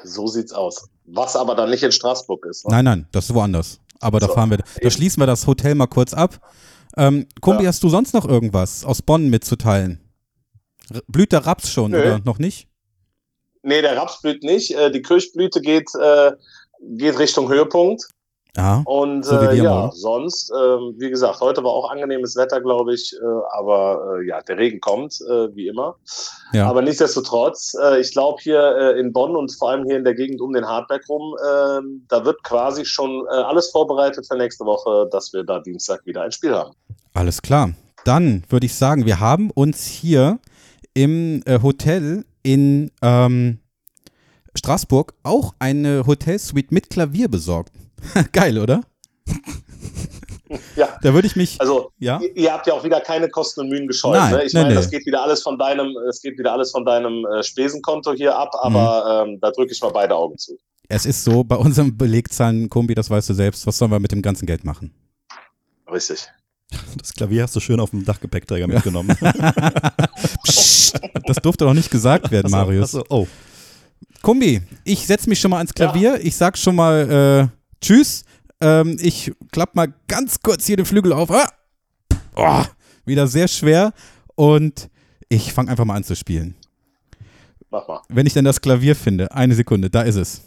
So sieht's aus. Was aber dann nicht in Straßburg ist. Ne?
Nein, nein, das ist woanders. Aber da
So,
fahren wir, da schließen wir das Hotel mal kurz ab. Ähm, Kumbi,
Ja.
hast du sonst noch irgendwas aus Bonn mitzuteilen? Blüht der Raps schon
Nö.
oder noch nicht?
Nee, der Raps blüht nicht. Äh, die Kirschblüte geht, äh, geht Richtung Höhepunkt.
Ja.
Und
So wie
äh, ja,
morgen.
sonst, ähm, wie gesagt, heute war auch angenehmes Wetter, glaube ich. Äh, aber äh, ja, der Regen kommt, äh, wie immer.
Ja.
Aber nichtsdestotrotz, äh, ich glaube hier äh, in Bonn und vor allem hier in der Gegend um den Hardberg rum, äh, da wird quasi schon äh, alles vorbereitet für nächste Woche, dass wir da Dienstag wieder ein Spiel haben.
Alles klar. Dann würde ich sagen, wir haben uns hier im äh, Hotel in ähm, Straßburg auch eine Hotelsuite mit Klavier besorgt. Geil, oder?
Ja.
Da würde ich mich.
Also
Ja?
ihr, ihr habt ja auch wieder keine Kosten und Mühen gescheut.
Nein,
ne? Ich
nein,
meine, das geht wieder alles von deinem, es geht wieder alles von deinem äh, Spesenkonto hier ab, aber
Mhm.
ähm, da drücke ich mal beide Augen zu.
Es ist so, bei unserem Belegzahlen, Kombi, das weißt du selbst, was sollen wir mit dem ganzen Geld machen?
Richtig.
Das Klavier hast du schön auf dem Dachgepäckträger mitgenommen.
Psst, das durfte doch nicht gesagt werden, Marius.
Achso, oh.
Kumbi, ich setze mich schon mal ans Klavier. Ich sag schon mal äh, Tschüss. Ähm, ich klapp mal ganz kurz hier den Flügel auf. Ah! Oh, wieder sehr schwer. Und ich fange einfach mal an zu spielen.
Mach mal.
Wenn ich denn das Klavier finde, eine Sekunde, da ist es.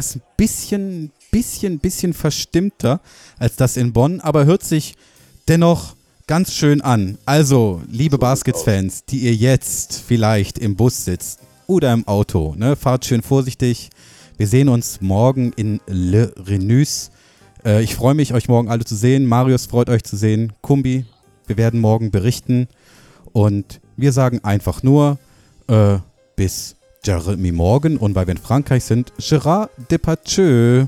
Ist ein bisschen, bisschen, bisschen verstimmter als das in Bonn, aber hört sich dennoch ganz schön an. Also, liebe Baskets-Fans, die ihr jetzt vielleicht im Bus sitzt oder im Auto, ne, fahrt schön vorsichtig. Wir sehen uns morgen in Le Renus. Äh, ich freue mich, euch morgen alle zu sehen. Marius freut euch zu sehen. Kumbi, wir werden morgen berichten. Und wir sagen einfach nur äh, bis Jeremy morgen. Und weil wir in Frankreich sind, Gérard Depardieu.